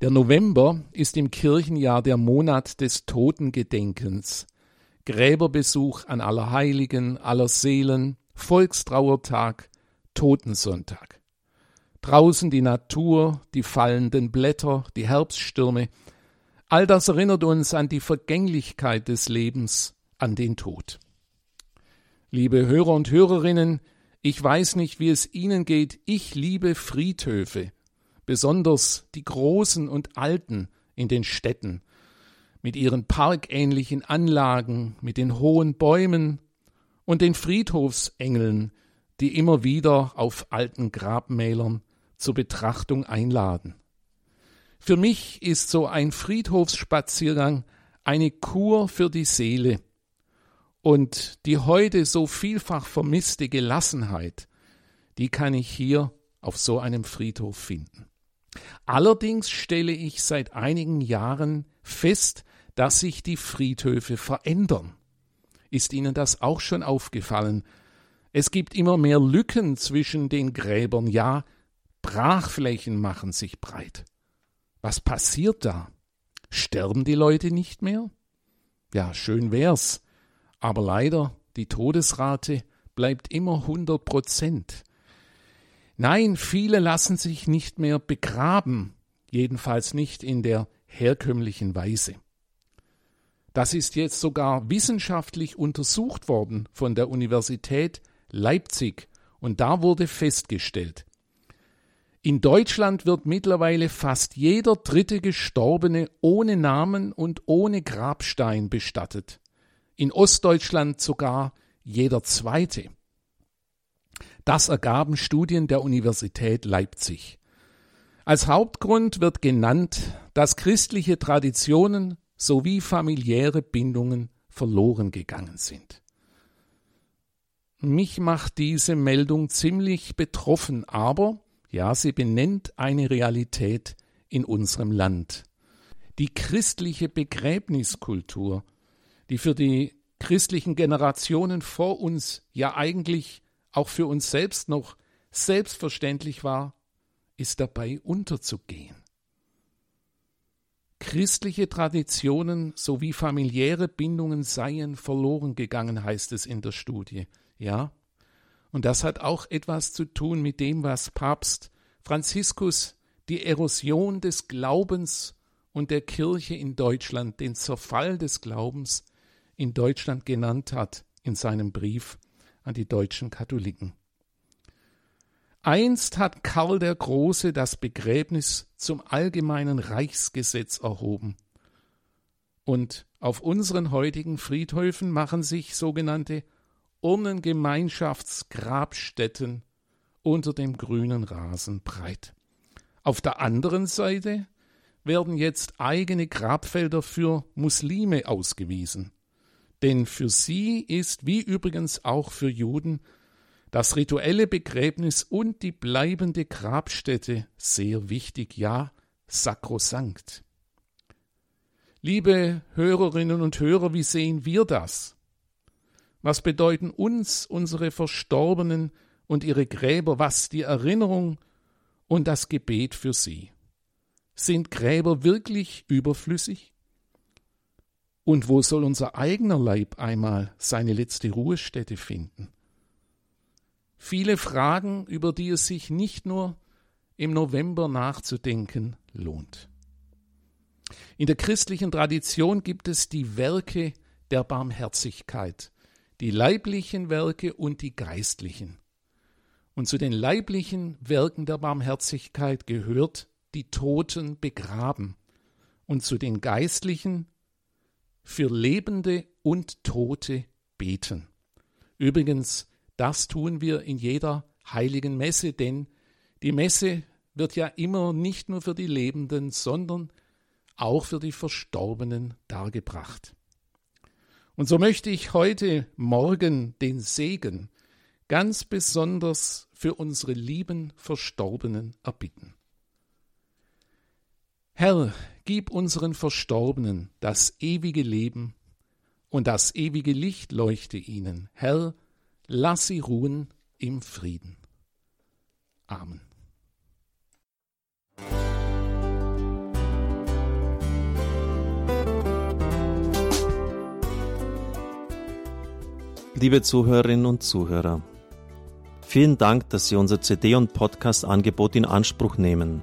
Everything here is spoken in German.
Der November ist im Kirchenjahr der Monat des Totengedenkens. Gräberbesuch an Allerheiligen, Allerseelen, Volkstrauertag, Totensonntag. Draußen die Natur, die fallenden Blätter, die Herbststürme, all das erinnert uns an die Vergänglichkeit des Lebens, an den Tod. Liebe Hörer und Hörerinnen, ich weiß nicht, wie es Ihnen geht, ich liebe Friedhöfe, besonders die großen und alten in den Städten, mit ihren parkähnlichen Anlagen, mit den hohen Bäumen und den Friedhofsengeln, die immer wieder auf alten Grabmälern zur Betrachtung einladen. Für mich ist so ein Friedhofsspaziergang eine Kur für die Seele und die heute so vielfach vermisste Gelassenheit, die kann ich hier auf so einem Friedhof finden. Allerdings stelle ich seit einigen Jahren fest, dass sich die Friedhöfe verändern. Ist Ihnen das auch schon aufgefallen? Es gibt immer mehr Lücken zwischen den Gräbern, ja, Brachflächen machen sich breit. Was passiert da? Sterben die Leute nicht mehr? Ja, schön wär's. Aber leider, die Todesrate bleibt immer 100 Prozent. Nein, viele lassen sich nicht mehr begraben, jedenfalls nicht in der herkömmlichen Weise. Das ist jetzt sogar wissenschaftlich untersucht worden von der Universität Leipzig und da wurde festgestellt, in Deutschland wird mittlerweile fast jeder dritte Gestorbene ohne Namen und ohne Grabstein bestattet. In Ostdeutschland sogar jeder zweite. Das ergaben Studien der Universität Leipzig. Als Hauptgrund wird genannt, dass christliche Traditionen sowie familiäre Bindungen verloren gegangen sind. Mich macht diese Meldung ziemlich betroffen, aber ja, sie benennt eine Realität in unserem Land. Die christliche Begräbniskultur, die für die christlichen Generationen vor uns ja eigentlich auch für uns selbst noch selbstverständlich war, ist dabei unterzugehen. Christliche Traditionen sowie familiäre Bindungen seien verloren gegangen, heißt es in der Studie. Ja, und das hat auch etwas zu tun mit dem, was Papst Franziskus die Erosion des Glaubens und der Kirche in Deutschland, den Zerfall des Glaubens in Deutschland genannt hat in seinem Brief an die deutschen Katholiken. Einst hat Karl der Große das Begräbnis zum allgemeinen Reichsgesetz erhoben. Und auf unseren heutigen Friedhöfen machen sich sogenannte Urnengemeinschaftsgrabstätten unter dem grünen Rasen breit. Auf der anderen Seite werden jetzt eigene Grabfelder für Muslime ausgewiesen. Denn für sie ist, wie übrigens auch für Juden, das rituelle Begräbnis und die bleibende Grabstätte sehr wichtig, ja sakrosankt. Liebe Hörerinnen und Hörer, wie sehen wir das? Was bedeuten uns unsere Verstorbenen und ihre Gräber, was die Erinnerung und das Gebet für sie? Sind Gräber wirklich überflüssig? Und wo soll unser eigener Leib einmal seine letzte Ruhestätte finden? Viele Fragen, über die es sich nicht nur im November nachzudenken lohnt. In der christlichen Tradition gibt es die Werke der Barmherzigkeit, die leiblichen Werke und die geistlichen. Und zu den leiblichen Werken der Barmherzigkeit gehört die Toten begraben und zu den geistlichen für Lebende und Tote beten. Übrigens, das tun wir in jeder heiligen Messe, denn die Messe wird ja immer nicht nur für die Lebenden, sondern auch für die Verstorbenen dargebracht. Und so möchte ich heute Morgen den Segen ganz besonders für unsere lieben Verstorbenen erbitten. Herr, gib unseren Verstorbenen das ewige Leben und das ewige Licht leuchte ihnen. Herr, lass sie ruhen im Frieden. Amen. Liebe Zuhörerinnen und Zuhörer, vielen Dank, dass Sie unser CD- und Podcast-Angebot in Anspruch nehmen.